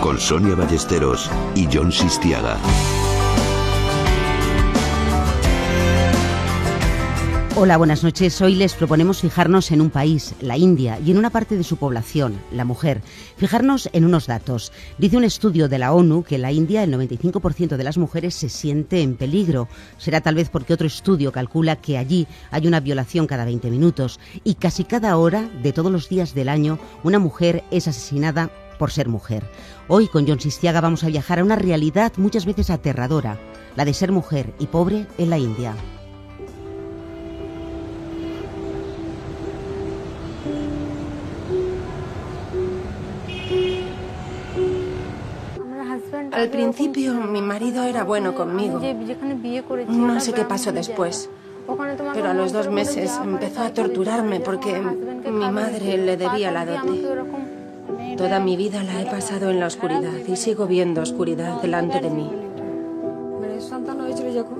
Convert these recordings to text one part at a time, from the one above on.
con Sonia Ballesteros y John Sistiaga. Hola, buenas noches. Hoy les proponemos fijarnos en un país, la India, y en una parte de su población, la mujer. Fijarnos en unos datos. Dice un estudio de la ONU que en la India el 95% de las mujeres se siente en peligro. Será tal vez porque otro estudio calcula que allí hay una violación cada 20 minutos y casi cada hora de todos los días del año una mujer es asesinada por ser mujer. Hoy con John Sistiaga vamos a viajar a una realidad muchas veces aterradora, la de ser mujer y pobre en la India. Al principio mi marido era bueno conmigo. No sé qué pasó después. Pero a los dos meses empezó a torturarme porque mi madre le debía la dote. Toda mi vida la he pasado en la oscuridad y sigo viendo oscuridad delante de mí.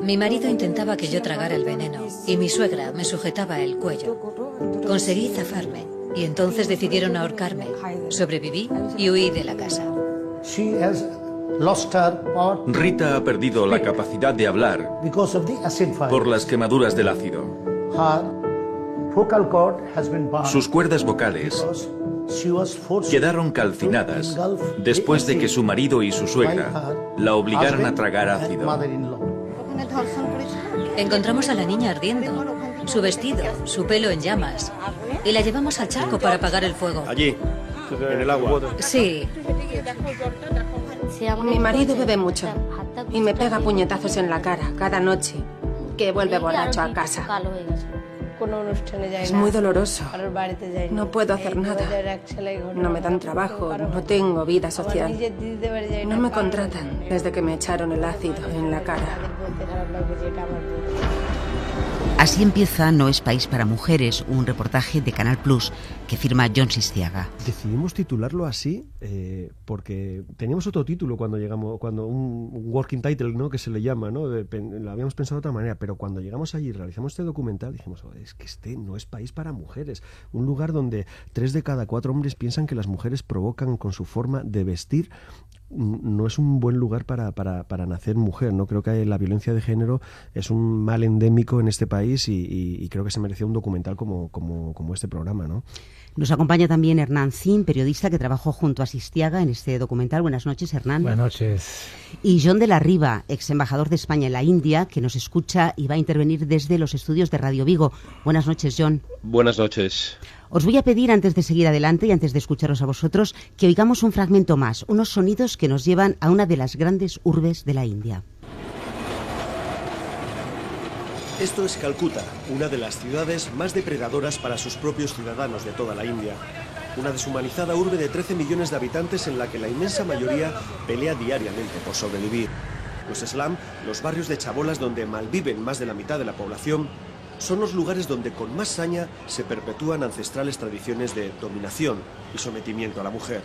Mi marido intentaba que yo tragara el veneno y mi suegra me sujetaba el cuello. Conseguí zafarme y entonces decidieron ahorcarme. Sobreviví y huí de la casa. Rita ha perdido la capacidad de hablar por las quemaduras del ácido. Sus cuerdas vocales quedaron calcinadas después de que su marido y su suegra la obligaran a tragar ácido. Encontramos a la niña ardiendo, su vestido, su pelo en llamas, y la llevamos al charco para apagar el fuego. Allí, en el agua. Sí. Mi marido bebe mucho y me pega puñetazos en la cara cada noche que vuelve borracho a casa. Es muy doloroso. No puedo hacer nada. No me dan trabajo, no tengo vida social. No me contratan desde que me echaron el ácido en la cara. Así empieza No es país para mujeres, un reportaje de Canal Plus que firma John Sistiaga. Decidimos titularlo así eh, porque teníamos otro título cuando llegamos, cuando un working title, ¿no? Que se le llama, ¿no? Lo habíamos pensado de otra manera, pero cuando llegamos allí y realizamos este documental dijimos, es que este no es país para mujeres, un lugar donde tres de cada cuatro hombres piensan que las mujeres provocan con su forma de vestir no es un buen lugar para, para, para, nacer mujer. No creo que la violencia de género es un mal endémico en este país y, y, y creo que se merecía un documental como, como, como este programa, ¿no? Nos acompaña también Hernán Zin, periodista que trabajó junto a Sistiaga en este documental. Buenas noches, Hernán. Buenas noches. Y John de la Riva, ex embajador de España en la India, que nos escucha y va a intervenir desde los estudios de Radio Vigo. Buenas noches, John. Buenas noches. Os voy a pedir, antes de seguir adelante y antes de escucharos a vosotros, que oigamos un fragmento más, unos sonidos que nos llevan a una de las grandes urbes de la India. Esto es Calcuta, una de las ciudades más depredadoras para sus propios ciudadanos de toda la India. Una deshumanizada urbe de 13 millones de habitantes en la que la inmensa mayoría pelea diariamente por sobrevivir. Los slum, los barrios de chabolas donde malviven más de la mitad de la población, son los lugares donde con más saña se perpetúan ancestrales tradiciones de dominación y sometimiento a la mujer.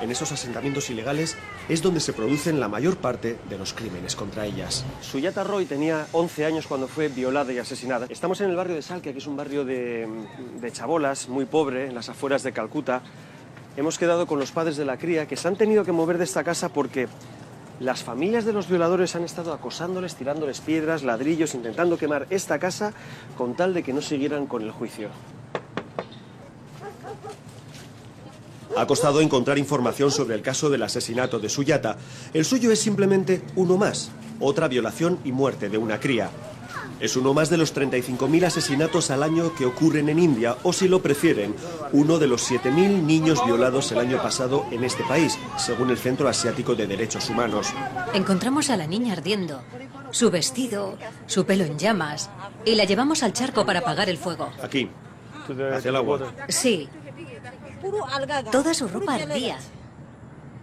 En esos asentamientos ilegales es donde se producen la mayor parte de los crímenes contra ellas. Suyata Roy tenía 11 años cuando fue violada y asesinada. Estamos en el barrio de Salkia, que es un barrio de, de chabolas, muy pobre, en las afueras de Calcuta. Hemos quedado con los padres de la cría que se han tenido que mover de esta casa porque las familias de los violadores han estado acosándoles, tirándoles piedras, ladrillos, intentando quemar esta casa con tal de que no siguieran con el juicio. Ha costado encontrar información sobre el caso del asesinato de Suyata. El suyo es simplemente uno más, otra violación y muerte de una cría. Es uno más de los 35.000 asesinatos al año que ocurren en India, o si lo prefieren, uno de los 7.000 niños violados el año pasado en este país, según el Centro Asiático de Derechos Humanos. Encontramos a la niña ardiendo, su vestido, su pelo en llamas, y la llevamos al charco para apagar el fuego. Aquí, hacia el agua. Sí. Toda su ropa ardía.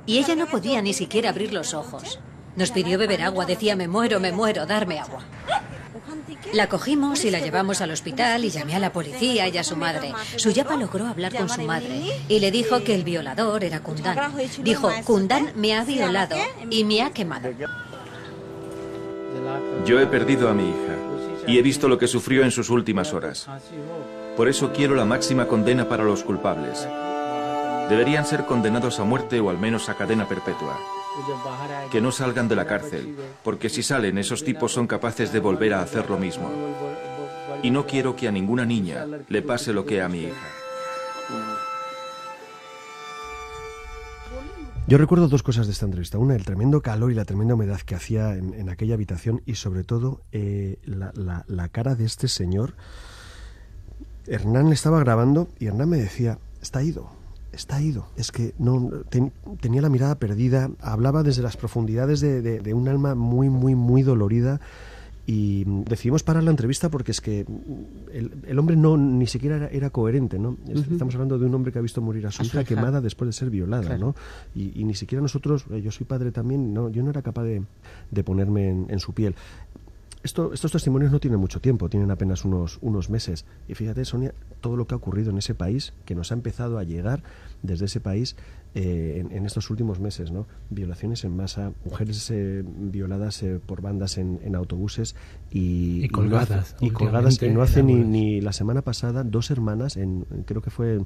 Y ella no podía ni siquiera abrir los ojos. Nos pidió beber agua, decía, me muero, me muero, darme agua. La cogimos y la llevamos al hospital y llamé a la policía y a su madre. Suyapa logró hablar con su madre y le dijo que el violador era Kundan. Dijo, Kundan me ha violado y me ha quemado. Yo he perdido a mi hija y he visto lo que sufrió en sus últimas horas. Por eso quiero la máxima condena para los culpables. Deberían ser condenados a muerte o al menos a cadena perpetua. Que no salgan de la cárcel, porque si salen esos tipos son capaces de volver a hacer lo mismo. Y no quiero que a ninguna niña le pase lo que a mi hija. Yo recuerdo dos cosas de esta entrevista. Una, el tremendo calor y la tremenda humedad que hacía en, aquella habitación y sobre todo eh, la, cara de este señor. Hernán le estaba grabando y Hernán me decía, está ido, está ido. Es que no tenía la mirada perdida, hablaba desde las profundidades de, un alma muy, muy, muy dolorida y decidimos parar la entrevista porque es que el, hombre no ni siquiera era, coherente, ¿no? Estamos hablando de un hombre que ha visto morir a su, hija, quemada después de ser violada, ¿no? Y, ni siquiera nosotros, eh, yo soy padre también, no, yo no era capaz de, ponerme en, su piel. Esto, estos testimonios no tienen mucho tiempo, tienen apenas unos, unos meses. Y fíjate, Sonia, todo lo que ha ocurrido en ese país, que nos ha empezado a llegar desde ese país eh, en, estos últimos meses, ¿no? Violaciones en masa, mujeres eh, violadas eh, por bandas en, autobuses y, colgadas. Y, colgadas, y no hace ni, ni, la semana pasada dos hermanas, en, creo que fue,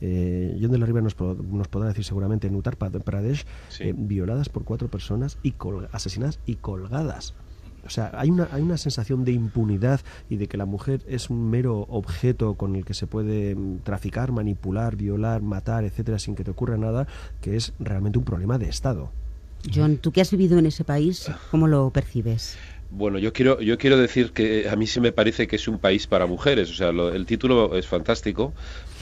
John de la Riva nos, nos, podrá decir seguramente, en Uttar Pradesh, violadas por cuatro personas y asesinadas y colgadas. O sea, hay una, hay una sensación de impunidad y de que la mujer es un mero objeto con el que se puede mm, traficar, manipular, violar, matar, etcétera, sin que te ocurra nada, que es realmente un problema de Estado. John, tú que has vivido en ese país, ¿cómo lo percibes? Bueno, yo quiero, yo quiero decir que a mí se me parece que es un país para mujeres. O sea, el título es fantástico,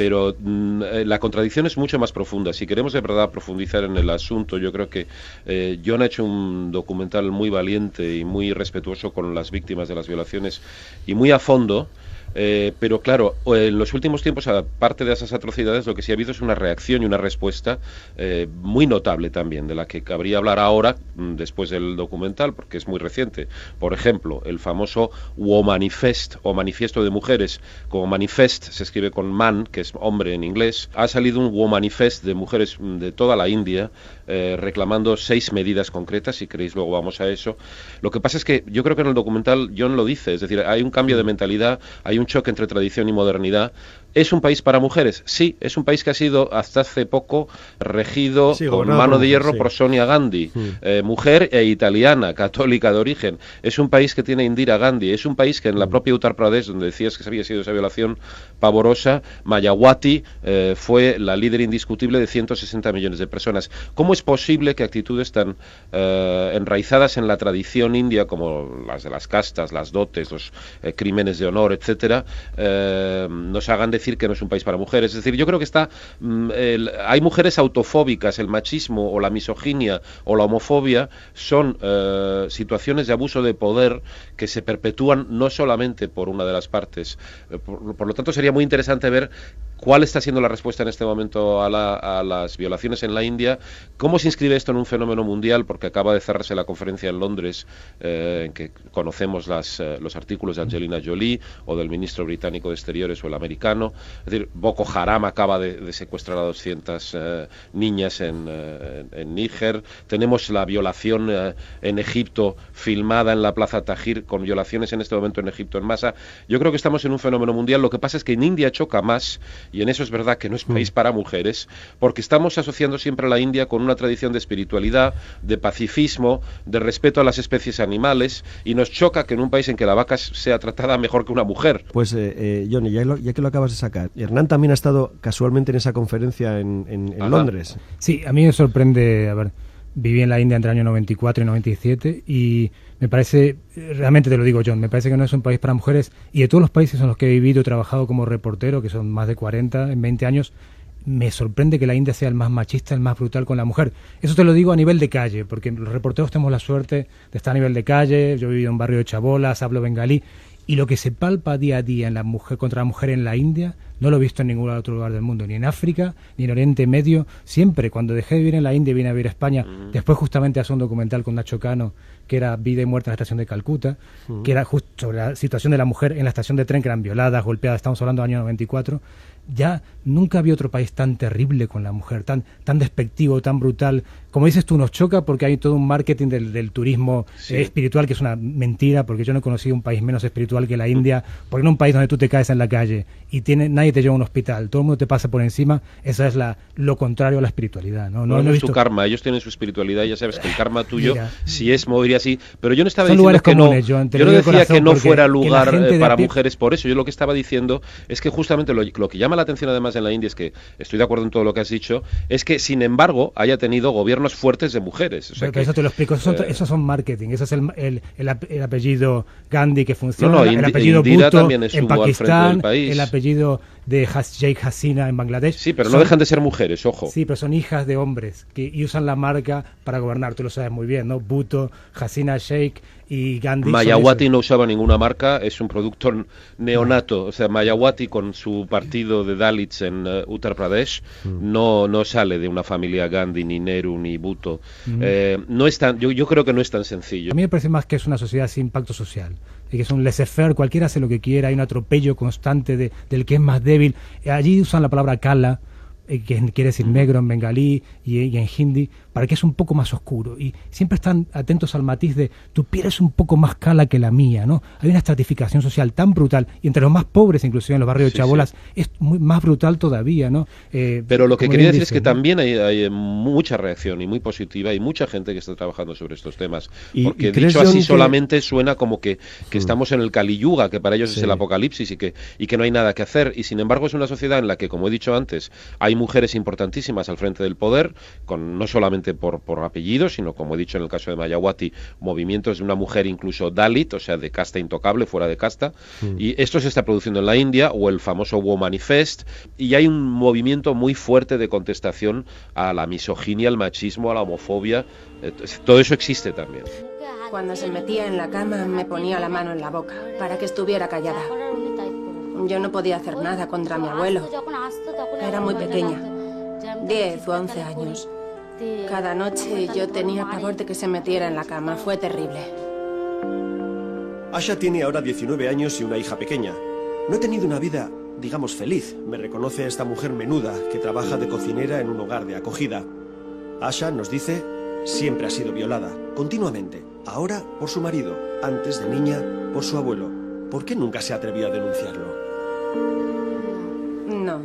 pero mm, eh, la contradicción es mucho más profunda. Si queremos de verdad profundizar en el asunto, yo creo que eh, John ha hecho un documental muy valiente y muy respetuoso con las víctimas de las violaciones y muy a fondo. Eh, pero claro, en los últimos tiempos, aparte de esas atrocidades, lo que sí ha habido es una reacción y una respuesta eh, muy notable también, de la que cabría hablar ahora, mm, después del documental, porque es muy reciente. Por ejemplo, el famoso Womanifest o Manifiesto de Mujeres, como Manifest se escribe con man, que es hombre en inglés, ha salido un Womanifest de mujeres mm, de toda la India eh, reclamando seis medidas concretas, si queréis luego vamos a eso. Lo que pasa es que yo creo que en el documental John lo dice, es decir, hay un cambio de mentalidad, hay un choque entre tradición y modernidad. ¿Es un país para mujeres? Sí, es un país que ha sido hasta hace poco regido con mano de hierro por Sonia Gandhi, eh, mujer e italiana, católica de origen. Es un país que tiene Indira Gandhi, es un país que en la propia Uttar Pradesh, donde decías que había sido esa violación pavorosa, Mayawati eh, fue la líder indiscutible de 160 millones de personas. ¿Cómo es posible que actitudes tan eh, enraizadas en la tradición india como las de las castas, las dotes, los crímenes de honor, etcétera, nos hagan decir que no es un país para mujeres. Es decir, yo creo que está mm, hay mujeres autofóbicas, el machismo o la misoginia o la homofobia son eh, situaciones de abuso de poder que se perpetúan no solamente por una de las partes. Eh, por, lo tanto, sería muy interesante ver cuál está siendo la respuesta en este momento a, las violaciones en la India, cómo se inscribe esto en un fenómeno mundial, porque acaba de cerrarse la conferencia en Londres eh, en que conocemos las, los artículos de Angelina Jolie o del ministro británico de Exteriores o el americano es decir, Boko Haram acaba de, secuestrar a 200 eh, niñas eh, en, Níger. Tenemos la violación eh, en Egipto filmada en la Plaza Tajir, con violaciones en este momento en Egipto en masa. Yo creo que estamos en un fenómeno mundial. Lo que pasa es que en India choca más, y en eso es verdad que no es mm. país para mujeres, porque estamos asociando siempre a la India con una tradición de espiritualidad, de pacifismo, de respeto a las especies animales, y nos choca que en un país en que la vaca sea tratada mejor que una mujer. Pues, Johnny, ya, ya que lo acabas de sacar. Hernán también ha estado casualmente en esa conferencia en, Londres. Sí, a mí me sorprende, a ver, viví en la India entre el año 94 y 97 y me parece, realmente te lo digo John, me parece que no es un país para mujeres y de todos los países en los que he vivido y trabajado como reportero, que son más de 40 en 20 años, me sorprende que la India sea el más machista, el más brutal con la mujer. Eso te lo digo a nivel de calle, porque los reporteros tenemos la suerte de estar a nivel de calle, yo he vivido en un barrio de chabolas, hablo bengalí, y lo que se palpa día a día en la mujer contra la mujer en la India no lo he visto en ningún otro lugar del mundo, ni en África, ni en Oriente Medio. Siempre, cuando dejé de vivir en la India y vine a vivir a España, después justamente hace un documental con Nacho Cano, que era Vida y Muerte en la estación de Calcuta, que era justo sobre la situación de la mujer en la estación de tren, que eran violadas, golpeadas, estamos hablando del año 94 ya nunca había otro país tan terrible con la mujer, tan, tan despectivo, tan brutal. Como dices tú, nos choca porque hay todo un marketing del, turismo espiritual que es una mentira, porque yo no he conocido un país menos espiritual que la India, porque no un país donde tú te caes en la calle y tiene, nadie te lleva a un hospital, todo el mundo te pasa por encima, esa es la lo contrario a la espiritualidad. No, no, no, es tu karma, ellos tienen su espiritualidad, ya sabes que el karma tuyo, si es, movería así, pero yo no estaba diciendo que no, yo, no decía que no fuera lugar eh, para mujeres por eso, yo lo que estaba diciendo es que justamente lo, que llama la atención además en la India es que, estoy de acuerdo en todo lo que has dicho, es que sin embargo haya tenido gobiernos fuertes de mujeres. eso te lo explico, eso, son, eh, son marketing, eso es el, el, apellido Gandhi que funciona, el apellido Bhutto en Pakistán, el apellido de Sheikh Hasina en Bangladesh. Sí, pero no dejan de ser mujeres, ojo. Sí, pero son hijas de hombres que y usan la marca para gobernar, tú lo sabes muy bien, ¿no? Bhutto, Hasina Sheikh y Gandhi. Mayawati no usaba ninguna marca, es un producto neonato. O sea, Mayawati con su partido de Dalits en uh, Uttar Pradesh mm. no, no sale de una familia Gandhi, ni Nehru, ni Bhutto. Mm. Eh, no es tan, yo, yo creo que no es tan sencillo. A mí me parece más que es una sociedad sin impacto social que es un laissez-faire, cualquiera hace lo que quiera, hay un atropello constante de, del que es más débil. Allí usan la palabra kala, eh, que quiere decir negro en bengalí y, en hindi, para que es un poco más oscuro. Y siempre están atentos al matiz de tu piel es un poco más cala que la mía, ¿no? Hay una estratificación social tan brutal, y entre los más pobres, inclusive en los barrios de Chabolas, es muy, más brutal todavía, ¿no? Eh, Pero lo que quería decir es que también hay, hay, mucha reacción y muy positiva, y mucha gente que está trabajando sobre estos temas. porque dicho así solamente suena como que, que mm. estamos en el Kali Yuga, que para ellos es el apocalipsis y que, y que no hay nada que hacer. Y sin embargo es una sociedad en la que, como he dicho antes, hay mujeres importantísimas al frente del poder, con no solamente por, por apellido, sino como he dicho en el caso de Mayawati, movimientos de una mujer incluso Dalit, o sea, de casta intocable, fuera de casta. Mm. Y esto se está produciendo en la India, o el famoso Womanifest, Manifest, y hay un movimiento muy fuerte de contestación a la misoginia, al machismo, a la homofobia. Todo eso existe también. Cuando se metía en la cama me ponía la mano en la boca para que estuviera callada. Yo no podía hacer nada contra mi abuelo. Era muy pequeña, 10 o 11 años. Cada noche yo tenía pavor de que se metiera en la cama. Fue terrible. Asha tiene ahora 19 años y una hija pequeña. No he tenido una vida, digamos, feliz. Me reconoce esta mujer menuda que trabaja de cocinera en un hogar de acogida. Asha nos dice, siempre ha sido violada, continuamente. Ahora por su marido, antes de niña por su abuelo. ¿Por qué nunca se atrevió a denunciarlo? No,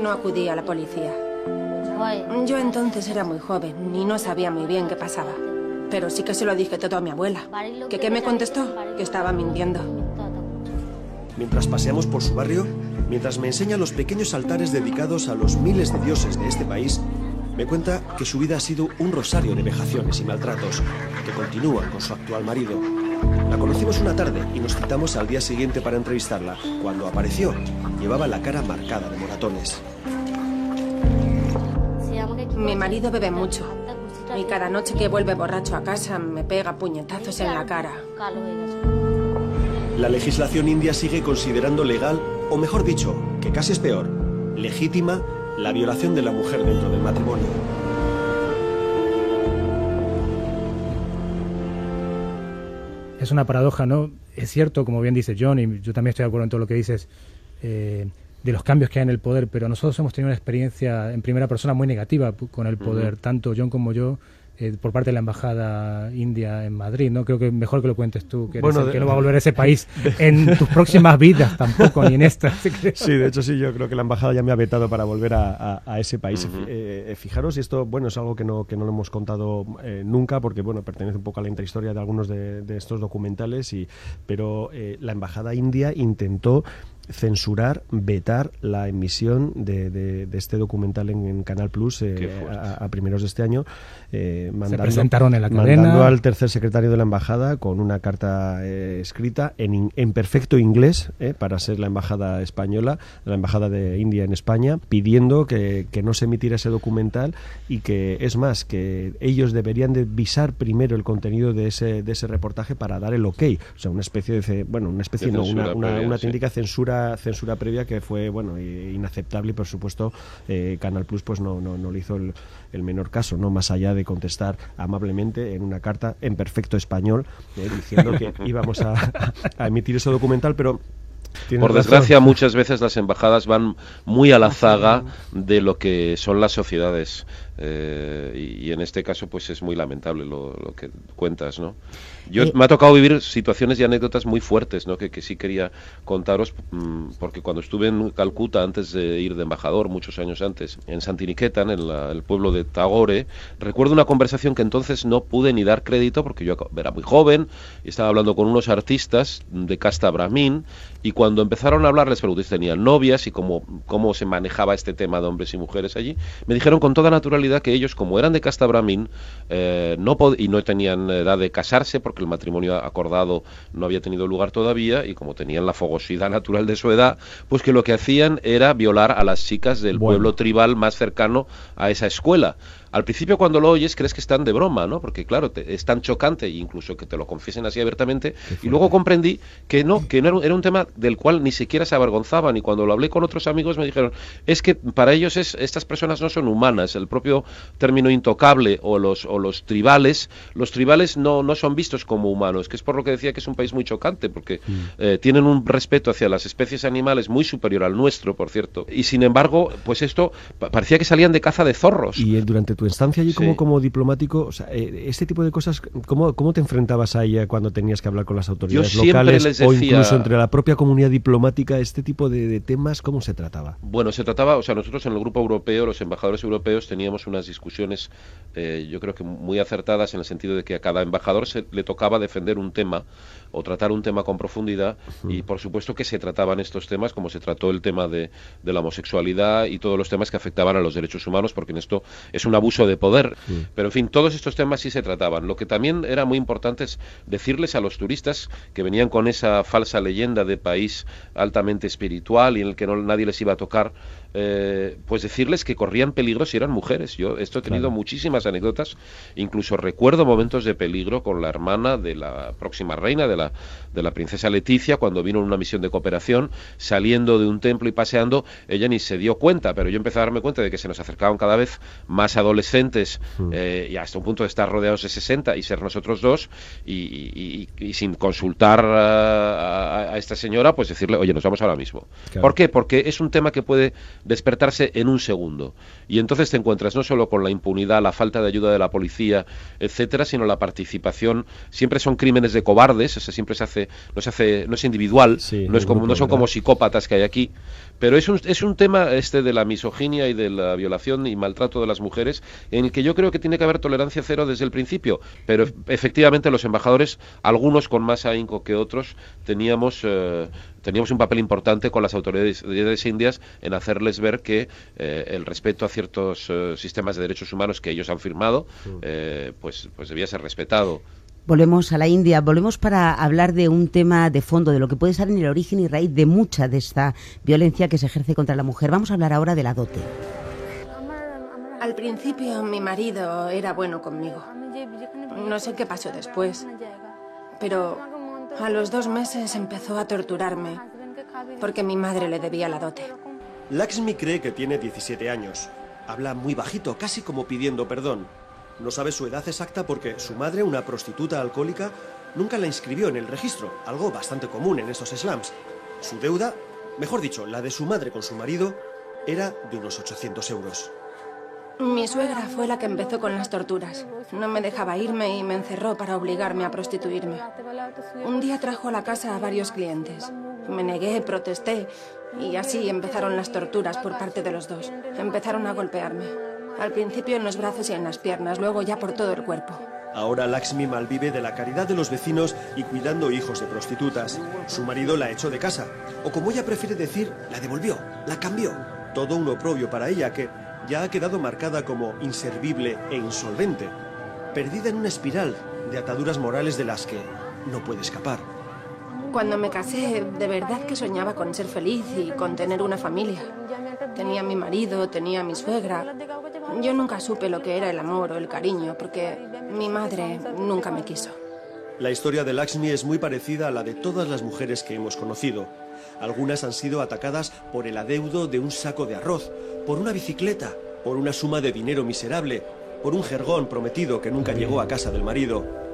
no acudí a la policía. Yo entonces era muy joven y no sabía muy bien qué pasaba. Pero sí que se lo dije todo a mi abuela. ¿Que qué me contestó? Que estaba mintiendo. Mientras paseamos por su barrio, mientras me enseña los pequeños altares dedicados a los miles de dioses de este país, me cuenta que su vida ha sido un rosario de vejaciones y maltratos, que continúa con su actual marido. La conocimos una tarde y nos citamos al día siguiente para entrevistarla. Cuando apareció, llevaba la cara marcada de moratones. Mi marido bebe mucho. Y cada noche que vuelve borracho a casa me pega puñetazos en la cara. La legislación india sigue considerando legal, o mejor dicho, que casi es peor, legítima, la violación de la mujer dentro del matrimonio. Es una paradoja, ¿no? Es cierto, como bien dice John, y yo también estoy de acuerdo en todo lo que dices, eh, de los cambios que hay en el poder, pero nosotros hemos tenido una experiencia en primera persona muy negativa con el poder, tanto John como yo, eh, por parte de la embajada india en Madrid, ¿no? Creo que mejor que lo cuentes tú, que, que no va a volver a ese país en tus próximas vidas tampoco, ni en esta. Sí, de hecho sí, yo creo que la embajada ya me ha vetado para volver a, ese país. Eh, eh, fijaros, y esto, bueno, es algo que no, que no lo hemos contado nunca, porque, bueno, pertenece un poco a la intrahistoria de algunos de, estos documentales, y, pero la embajada india intentó censurar, vetar la emisión de, de, este documental en, Canal Plus eh, a, primeros de este año, eh, mandando, presentaron en la cadena. al tercer secretario de la embajada con una carta eh, escrita en, en, perfecto inglés para ser la embajada española, la embajada de India en España, pidiendo que, que, no se emitiera ese documental y que es más que ellos deberían de visar primero el contenido de ese, de ese reportaje para dar el ok, o sea, una especie de bueno, una especie no, una, una, una técnica censura censura previa que fue bueno inaceptable y por supuesto eh, Canal Plus pues no, no, no le hizo el, el, menor caso no más allá de contestar amablemente en una carta en perfecto español eh, diciendo que íbamos a, a emitir ese documental pero por desgracia, muchas veces las embajadas van muy a la zaga de lo que son las sociedades. Y, en este caso pues es muy lamentable lo, que cuentas, ¿no? Yo me ha tocado vivir situaciones y anécdotas muy fuertes, ¿no? Que, que sí quería contaros mm, porque cuando estuve en Calcuta antes de ir de embajador muchos años antes en Santiniquetan, en el pueblo de Tagore, recuerdo una conversación que entonces no pude ni dar crédito porque yo era muy joven y estaba hablando con unos artistas de casta brahmin y cuando empezaron a hablar les pregunté si tenían novias y cómo, cómo se manejaba este tema de hombres y mujeres allí. Me dijeron con toda naturalidad que ellos, como eran de casta brahmin eh, no y no tenían edad de casarse porque el matrimonio acordado no había tenido lugar todavía y como tenían la fogosidad natural de su edad, pues que lo que hacían era violar a las chicas del pueblo tribal más cercano a esa escuela. Al principio cuando lo oyes crees que están de broma, ¿no? Porque claro, es tan chocante, incluso que te lo confiesen así abiertamente, y luego comprendí que no, que no era, un tema del cual ni siquiera se avergonzaban, y cuando lo hablé con otros amigos me dijeron, es que para ellos es, estas personas no son humanas, el propio término intocable o los, o los tribales, los tribales no, no son vistos como humanos, que es por lo que decía que es un país muy chocante, porque mm. eh, tienen un respeto hacia las especies animales muy superior al nuestro, por cierto, y sin embargo, pues esto parecía que salían de caza de zorros. Y durante tu estancia allí como, como diplomático, o sea, eh, este tipo de cosas, ¿cómo, ¿cómo te enfrentabas a ella cuando tenías que hablar con las autoridades locales o incluso entre la propia comunidad diplomática? Este tipo de, temas, ¿cómo se trataba? Bueno, se trataba, o sea, nosotros en el grupo europeo, los embajadores europeos, teníamos unas discusiones, eh, yo creo que muy acertadas en el sentido de que a cada embajador se le tocaba defender un tema o tratar un tema con profundidad y por supuesto que se trataban estos temas como se trató el tema de, de, la homosexualidad y todos los temas que afectaban a los derechos humanos porque en esto es un abuso de poder. Pero en fin todos estos temas sí se trataban. Lo que también era muy importante es decirles a los turistas que venían con esa falsa leyenda de país altamente espiritual y en el que no, nadie les iba a tocar eh, pues decirles que corrían peligro si eran mujeres. Yo esto he tenido muchísimas anécdotas, incluso recuerdo momentos de peligro con la hermana de la próxima reina, de la, de la princesa Leticia, cuando vino en una misión de cooperación, saliendo de un templo y paseando, ella ni se dio cuenta, pero yo empecé a darme cuenta de que se nos acercaban cada vez más adolescentes mm. eh, y hasta un punto de estar rodeados de 60 y ser nosotros dos y, sin consultar a, esta señora, pues decirle, oye, nos vamos ahora mismo. ¿Por qué? Porque es un tema que puede despertarse en un segundo. Y entonces te encuentras no solo con la impunidad, la falta de ayuda de la policía, etcétera, sino la participación. Siempre son crímenes de cobardes, siempre se hace, no se hace, no es individual, no es como, no son como psicópatas que hay aquí. Pero es un, es un tema este de la misoginia y de la violación y maltrato de las mujeres en el que yo creo que tiene que haber tolerancia cero desde el principio. Pero efectivamente los embajadores, algunos con más ahínco que otros, teníamos eh, teníamos un papel importante con las autoridades indias en hacerles ver que eh, el respeto a ciertos eh, sistemas de derechos humanos que ellos han firmado, eh, pues, pues debía ser respetado. Volvemos a la India, volvemos para hablar de un tema de fondo, de lo que puede ser en el origen y raíz de mucha de esta violencia que se ejerce contra la mujer. Vamos a hablar ahora de la dote. Al principio mi marido era bueno conmigo. No sé qué pasó después, pero a los dos meses empezó a torturarme porque mi madre le debía la dote. Laxmi cree que tiene 17 años. Habla muy bajito, casi como pidiendo perdón. No sabe su edad exacta porque su madre, una prostituta alcohólica, nunca la inscribió en el registro, algo bastante común en esos slums. Su deuda, mejor dicho, la de su madre con su marido, era de unos 800 euros. Mi suegra fue la que empezó con las torturas. No me dejaba irme y me encerró para obligarme a prostituirme. Un día trajo a la casa a varios clientes. Me negué, protesté y así empezaron las torturas por parte de los dos. Empezaron a golpearme. Al principio en los brazos y en las piernas, luego ya por todo el cuerpo. Ahora Laxmi malvive de la caridad de los vecinos y cuidando hijos de prostitutas. Su marido la echó de casa, o como ella prefiere decir, la devolvió, la cambió. Todo un oprobio para ella que ya ha quedado marcada como inservible e insolvente, perdida en una espiral de ataduras morales de las que no puede escapar. Cuando me casé, de verdad que soñaba con ser feliz y con tener una familia. Tenía mi marido, tenía mi suegra. Yo nunca supe lo que era el amor o el cariño porque mi madre nunca me quiso. La historia de Lakshmi es muy parecida a la de todas las mujeres que hemos conocido. Algunas han sido atacadas por el adeudo de un saco de arroz, por una bicicleta, por una suma de dinero miserable, por un jergón prometido que nunca llegó a casa del marido.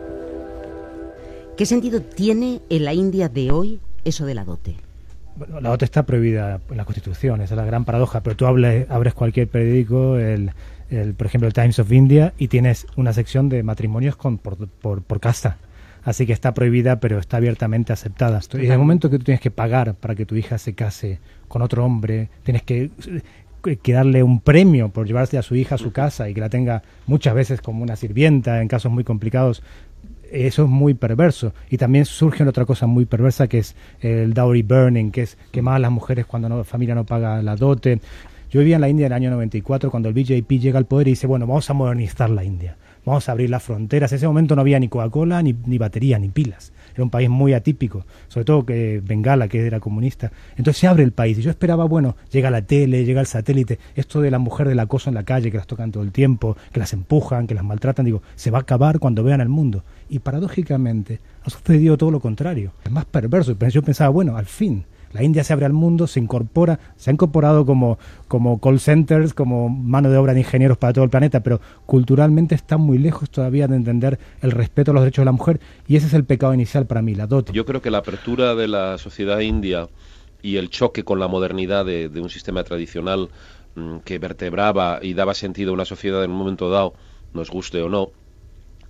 ¿Qué sentido tiene en la India de hoy eso de la dote? Bueno, la dote está prohibida en la Constitución, esa es la gran paradoja, pero tú abres cualquier periódico, el, el, por ejemplo, el Times of India y tienes una sección de matrimonios con, por, por, por casta. Así que está prohibida, pero está abiertamente aceptada. Y en el momento que tú tienes que pagar para que tu hija se case con otro hombre, tienes que, que darle un premio por llevarse a su hija a su casa y que la tenga muchas veces como una sirvienta en casos muy complicados, eso es muy perverso. Y también surge otra cosa muy perversa que es el dowry burning, que es quemar a las mujeres cuando la familia no paga la dote. Yo vivía en la India en el año 94 cuando el BJP llega al poder y dice, bueno, vamos a modernizar la India, vamos a abrir las fronteras. En ese momento no había ni Coca-Cola, ni, ni batería, ni pilas. Era un país muy atípico, sobre todo que Bengala, que era comunista. Entonces se abre el país y yo esperaba, bueno, llega la tele, llega el satélite, esto de la mujer del acoso en la calle, que las tocan todo el tiempo, que las empujan, que las maltratan, digo, se va a acabar cuando vean el mundo. Y paradójicamente ha sucedido todo lo contrario. Es más perverso. Yo pensaba, bueno, al fin la India se abre al mundo, se incorpora, se ha incorporado como, como call centers, como mano de obra de ingenieros para todo el planeta, pero culturalmente está muy lejos todavía de entender el respeto a los derechos de la mujer y ese es el pecado inicial para mí, la dote. Yo creo que la apertura de la sociedad india y el choque con la modernidad de, de un sistema tradicional mm, que vertebraba y daba sentido a una sociedad en un momento dado, nos guste o no,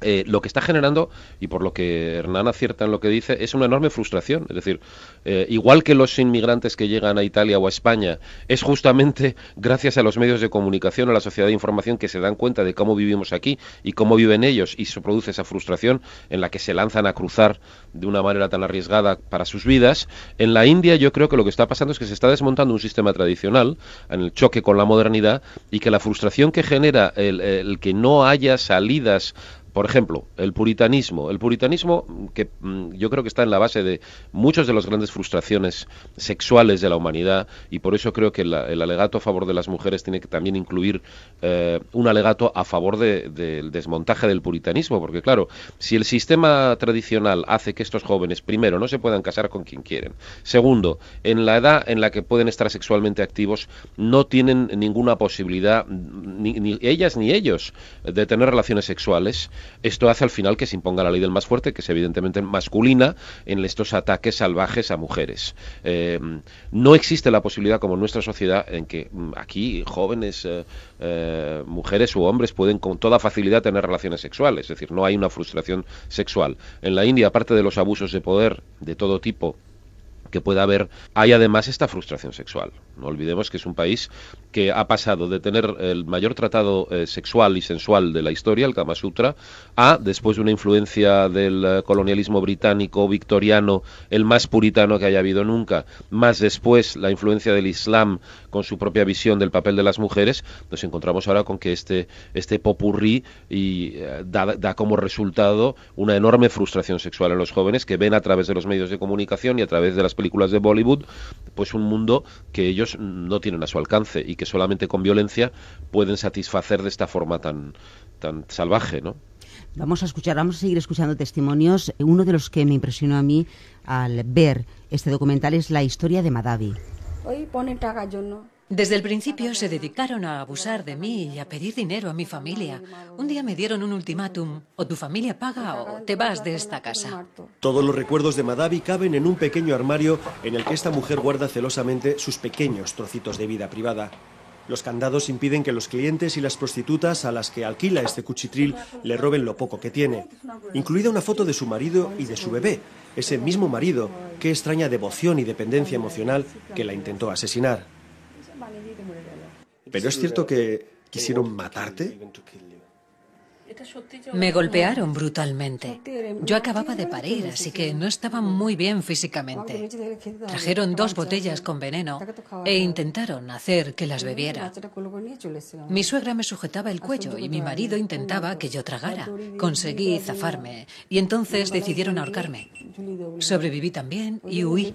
eh, lo que está generando, y por lo que Hernán acierta en lo que dice, es una enorme frustración. Es decir, eh, igual que los inmigrantes que llegan a Italia o a España, es justamente gracias a los medios de comunicación, a la sociedad de información, que se dan cuenta de cómo vivimos aquí y cómo viven ellos, y se produce esa frustración en la que se lanzan a cruzar de una manera tan arriesgada para sus vidas. En la India yo creo que lo que está pasando es que se está desmontando un sistema tradicional, en el choque con la modernidad, y que la frustración que genera el que no haya salidas por ejemplo, el puritanismo. El puritanismo que mm, yo creo que está en la base de muchas de las grandes frustraciones sexuales de la humanidad y por eso creo que el alegato a favor de las mujeres tiene que también incluir eh, un alegato a favor del desmontaje del puritanismo, porque claro, si el sistema tradicional hace que estos jóvenes, primero, no se puedan casar con quien quieren, segundo, en la edad en la que pueden estar sexualmente activos, no tienen ninguna posibilidad, ni ellas ni ellos, de tener relaciones sexuales, esto hace al final que se imponga la ley del más fuerte, que es evidentemente masculina, en estos ataques salvajes a mujeres. Eh, no existe la posibilidad, como en nuestra sociedad, en que mm, aquí jóvenes, eh, eh, mujeres u hombres pueden con toda facilidad tener relaciones sexuales, es decir, no hay una frustración sexual. En la India, aparte de los abusos de poder de todo tipo, que pueda haber, hay además esta frustración sexual. No olvidemos que es un país que ha pasado de tener el mayor tratado eh, sexual y sensual de la historia, el Kama Sutra, a, después de una influencia del eh, colonialismo británico victoriano, el más puritano que haya habido nunca, más después la influencia del Islam con su propia visión del papel de las mujeres, nos encontramos ahora con que este, este popurrí y, eh, da, da como resultado una enorme frustración sexual en los jóvenes que ven a través de los medios de comunicación y a través de las películas de Bollywood, pues un mundo que ellos no tienen a su alcance y que solamente con violencia pueden satisfacer de esta forma tan, tan salvaje, ¿no? Vamos a escuchar, vamos a seguir escuchando testimonios. Uno de los que me impresionó a mí al ver este documental es la historia de Madavi. Desde el principio se dedicaron a abusar de mí y a pedir dinero a mi familia. Un día me dieron un ultimátum, o tu familia paga o te vas de esta casa. Todos los recuerdos de Madavi caben en un pequeño armario en el que esta mujer guarda celosamente sus pequeños trocitos de vida privada. Los candados impiden que los clientes y las prostitutas a las que alquila este cuchitril le roben lo poco que tiene, incluida una foto de su marido y de su bebé, ese mismo marido que extraña devoción y dependencia emocional que la intentó asesinar. ¿Pero es cierto que quisieron matarte? Me golpearon brutalmente. Yo acababa de parir, así que no estaba muy bien físicamente. Trajeron dos botellas con veneno e intentaron hacer que las bebiera. Mi suegra me sujetaba el cuello y mi marido intentaba que yo tragara. Conseguí zafarme y entonces decidieron ahorcarme. Sobreviví también y huí.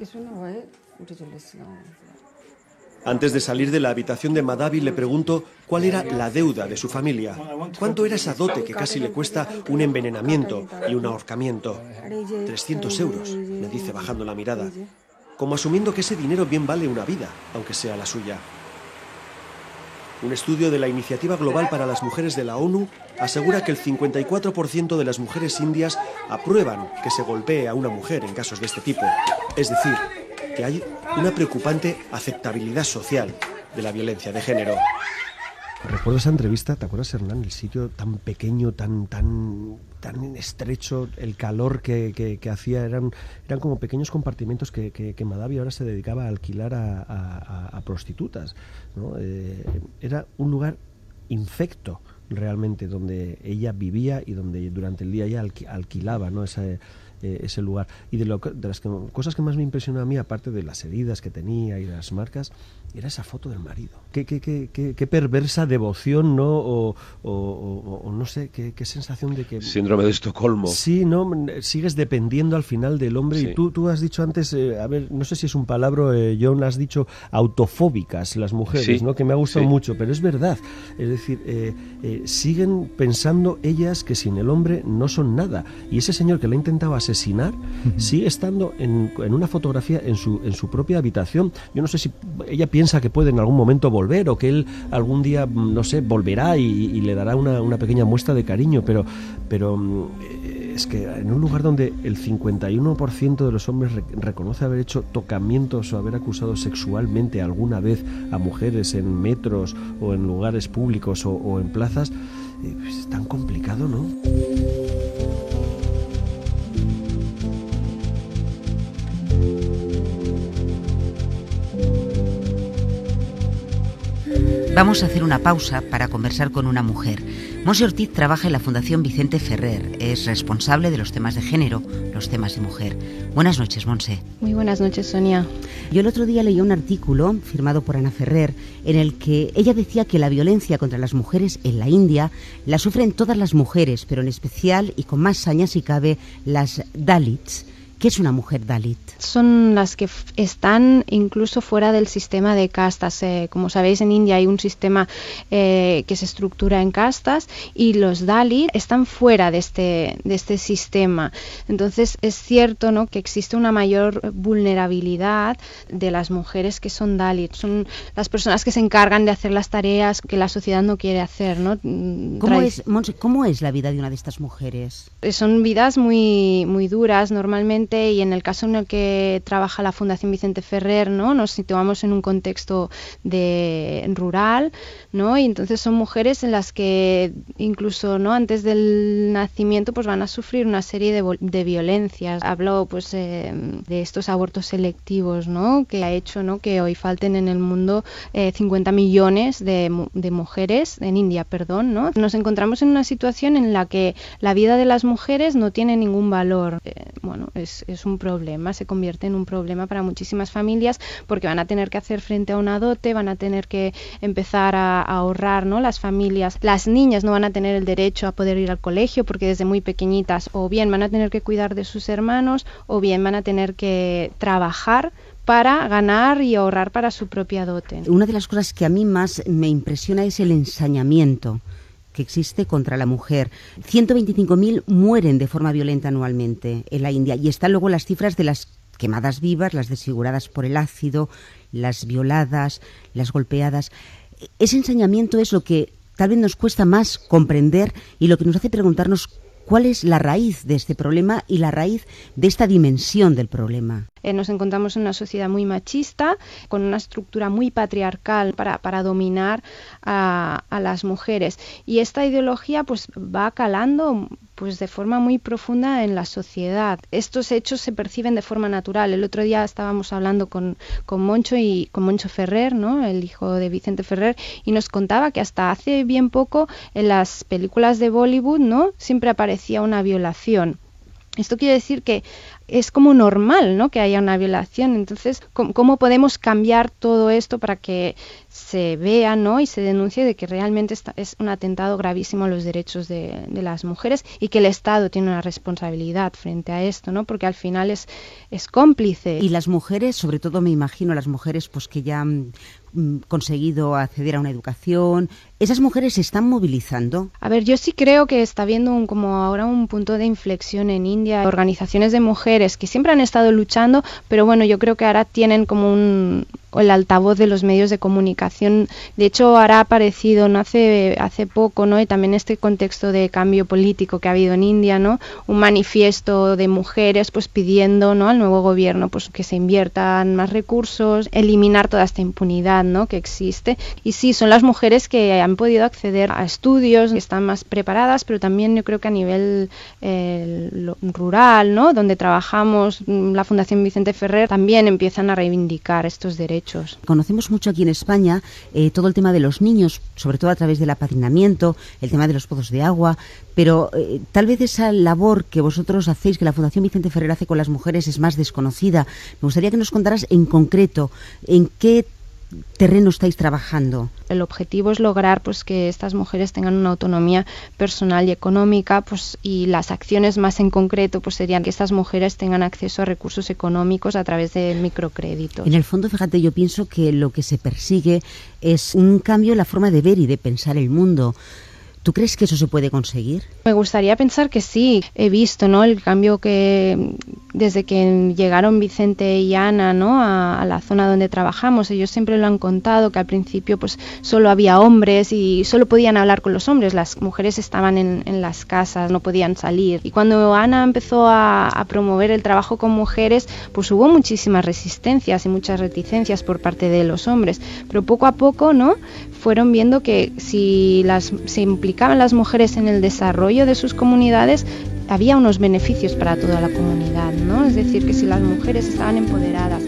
Antes de salir de la habitación de Madavi le pregunto cuál era la deuda de su familia. ¿Cuánto era esa dote que casi le cuesta un envenenamiento y un ahorcamiento? 300 euros, me dice bajando la mirada, como asumiendo que ese dinero bien vale una vida, aunque sea la suya. Un estudio de la Iniciativa Global para las Mujeres de la ONU asegura que el 54% de las mujeres indias aprueban que se golpee a una mujer en casos de este tipo. Es decir, que hay una preocupante aceptabilidad social de la violencia de género. Recuerdo esa entrevista, ¿te acuerdas, Hernán? El sitio tan pequeño, tan, tan, tan estrecho, el calor que, hacía, eran, eran como pequeños compartimentos que, que, Madavi ahora se dedicaba a alquilar a, prostitutas. Eh, era un lugar infecto realmente donde ella vivía y donde durante el día ella alquilaba ¿no? Esa, eh, ese lugar. Y de, lo, de las cosas que más me impresionó a mí, aparte de las heridas que tenía y las marcas, era esa foto del marido. Qué, qué, qué, qué perversa devoción, ¿no? O, o, no sé, qué, sensación de que... Síndrome de Estocolmo. Sí, ¿no? Sigues dependiendo al final del hombre. Y tú, tú has dicho antes, eh, a ver, no sé si es un palabra, eh, John, has dicho autofóbicas las mujeres, ¿no? Que me ha gustado mucho, pero es verdad. Es decir, siguen pensando ellas que sin el hombre no son nada. Y ese señor que le ha intentado asesinar asesinar, sigue estando en, en, una fotografía en su, en su propia habitación. Yo no sé si ella piensa que puede en algún momento volver o que él algún día, no sé, volverá y, le dará una, pequeña muestra de cariño, pero, pero mm, es que en un lugar donde el 51% de los hombres reconoce haber hecho tocamientos o haber acusado sexualmente alguna vez a mujeres en metros o en lugares públicos o, en plazas, eh, pues es tan complicado, ¿no? Vamos a hacer una pausa para conversar con una mujer. Monse Ortiz trabaja en la Fundación Vicente Ferrer. Es responsable de los temas de género, los temas de mujer. Buenas noches, Monse. Muy buenas noches, Sonia. Yo el otro día leí un artículo firmado por Ana Ferrer en el que ella decía que la violencia contra las mujeres en la India la sufren todas las mujeres, pero en especial y con más saña si cabe las Dalits ¿Qué es una mujer Dalit? Son las que están incluso fuera del sistema de castas. Eh, como sabéis, en India hay un sistema eh, que se estructura en castas y los Dalit están fuera de este, de este sistema. Entonces, es cierto ¿no? que existe una mayor vulnerabilidad de las mujeres que son Dalit. Son las personas que se encargan de hacer las tareas que la sociedad no quiere hacer. ¿no? ¿Cómo, es, ¿Cómo es la vida de una de estas mujeres? Son vidas muy, muy duras normalmente y en el caso en el que trabaja la Fundación Vicente Ferrer, ¿no? Nos situamos en un contexto de rural, ¿no? Y entonces son mujeres en las que incluso, ¿no? Antes del nacimiento pues van a sufrir una serie de, violencias. Hablo pues eh, de estos abortos selectivos, ¿no? Que ha hecho, ¿no? Que hoy falten en el mundo 50 eh, millones de, de, mujeres en India, perdón, ¿no? Nos encontramos en una situación en la que la vida de las mujeres no tiene ningún valor. Eh, bueno, es es, un problema, se convierte en un problema para muchísimas familias porque van a tener que hacer frente a una dote, van a tener que empezar a, ahorrar, ¿no? Las familias, las niñas no van a tener el derecho a poder ir al colegio porque desde muy pequeñitas o bien van a tener que cuidar de sus hermanos o bien van a tener que trabajar para ganar y ahorrar para su propia dote. Una de las cosas que a mí más me impresiona es el ensañamiento que existe contra la mujer. 125.000 mueren de forma violenta anualmente en la India y están luego las cifras de las quemadas vivas, las desfiguradas por el ácido, las violadas, las golpeadas. Ese ensañamiento es lo que tal vez nos cuesta más comprender y lo que nos hace preguntarnos cuál es la raíz de este problema y la raíz de esta dimensión del problema. Eh, nos encontramos en una sociedad muy machista, con una estructura muy patriarcal para, para dominar a, a, las mujeres. Y esta ideología pues va calando pues de forma muy profunda en la sociedad. Estos hechos se perciben de forma natural. El otro día estábamos hablando con, con Moncho y con Moncho Ferrer, ¿no? el hijo de Vicente Ferrer, y nos contaba que hasta hace bien poco en las películas de Bollywood ¿no? siempre aparecía una violación. Esto quiere decir que es como normal ¿no? que haya una violación. Entonces, ¿cómo, podemos cambiar todo esto para que se vea ¿no? y se denuncie de que realmente es un atentado gravísimo a los derechos de, de, las mujeres y que el Estado tiene una responsabilidad frente a esto, ¿no? porque al final es, es cómplice. Y las mujeres, sobre todo me imagino las mujeres pues que ya mm, conseguido acceder a una educación, ¿esas mujeres se están movilizando? A ver, yo sí creo que está habiendo un, como ahora un punto de inflexión en India, organizaciones de mujeres que siempre han estado luchando, pero bueno, yo creo que ahora tienen como un, el altavoz de los medios de comunicación. De hecho, ahora ha aparecido no hace, hace poco, ¿no? Y también este contexto de cambio político que ha habido en India, ¿no? Un manifiesto de mujeres pues pidiendo, ¿no? al nuevo gobierno pues que se inviertan más recursos, eliminar toda esta impunidad, ¿no? que existe. Y sí, son las mujeres que han podido acceder a estudios que están más preparadas, pero también yo creo que a nivel eh, rural, ¿no? donde trabajamos, mm, la Fundación Vicente Ferrer, también empiezan a reivindicar estos derechos. Conocemos mucho aquí en España eh, todo el tema de los niños, sobre todo a través del apadrinamiento, el tema de los pozos de agua, pero eh, tal vez esa labor que vosotros hacéis, que la Fundación Vicente Ferrer hace con las mujeres, es más desconocida. Me gustaría que nos contaras en concreto en qué terreno estáis trabajando? El objetivo es lograr pues que estas mujeres tengan una autonomía personal y económica, pues y las acciones más en concreto pues serían que estas mujeres tengan acceso a recursos económicos a través de microcréditos. En el fondo, fíjate, yo pienso que lo que se persigue es un cambio en la forma de ver y de pensar el mundo. ¿Tú crees que eso se puede conseguir? Me gustaría pensar que sí. He visto, ¿no? El cambio que desde que llegaron Vicente y Ana. A, la zona donde trabajamos. Ellos siempre lo han contado que al principio, pues, solo había hombres y solo podían hablar con los hombres. Las mujeres estaban en, las casas, no podían salir. Y cuando Ana empezó a, a promover el trabajo con mujeres, pues hubo muchísimas resistencias y muchas reticencias por parte de los hombres. Pero poco a poco, ¿no? fueron viendo que si las, se implicaban las mujeres en el desarrollo de sus comunidades, había unos beneficios para toda la comunidad, ¿no? Es decir, que si las mujeres estaban empoderadas,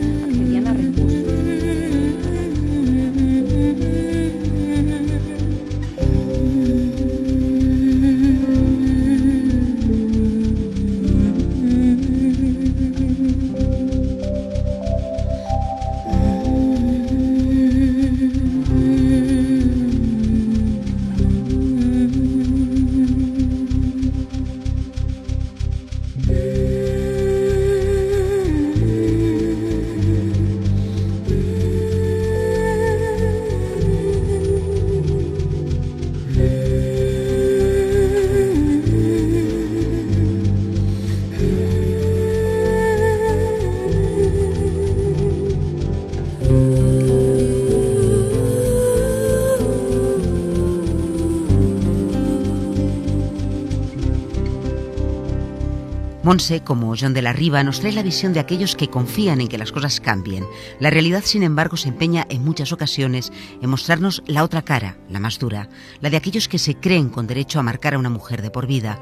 Monse, como John de la Riva, nos trae la visión de aquellos que confían en que las cosas cambien. La realidad, sin embargo, se empeña en muchas ocasiones en mostrarnos la otra cara, la más dura, la de aquellos que se creen con derecho a marcar a una mujer de por vida.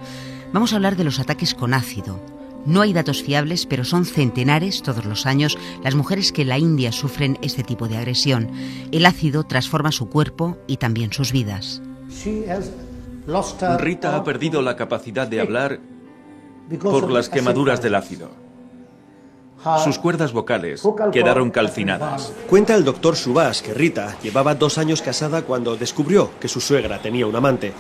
Vamos a hablar de los ataques con ácido. No hay datos fiables, pero son centenares todos los años las mujeres que en la India sufren este tipo de agresión. El ácido transforma su cuerpo y también sus vidas. Rita ha perdido la capacidad de hablar por las quemaduras del ácido. Sus cuerdas vocales quedaron calcinadas. Cuenta el doctor Subas que Rita llevaba dos años casada cuando descubrió que su suegra tenía un amante.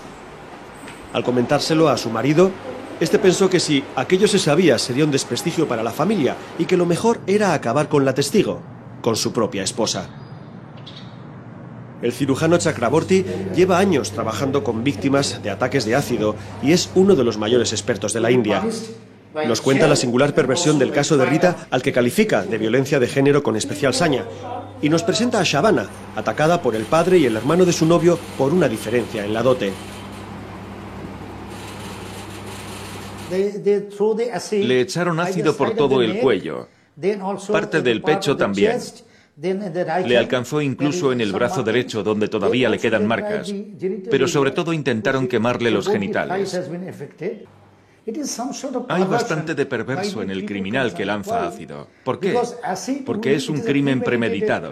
Al comentárselo a su marido, este pensó que si aquello se sabía sería un desprestigio para la familia y que lo mejor era acabar con la testigo, con su propia esposa. El cirujano Chakraborty lleva años trabajando con víctimas de ataques de ácido y es uno de los mayores expertos de la India. Nos cuenta la singular perversión del caso de Rita, al que califica de violencia de género con especial saña, y nos presenta a Shabana, atacada por el padre y el hermano de su novio por una diferencia en la dote. Le echaron ácido por todo el cuello, parte del pecho también. Le alcanzó incluso en el brazo derecho donde todavía le quedan marcas, pero sobre todo intentaron quemarle los genitales. Hay bastante de perverso en el criminal que lanza ácido. ¿Por qué? Porque es un crimen premeditado.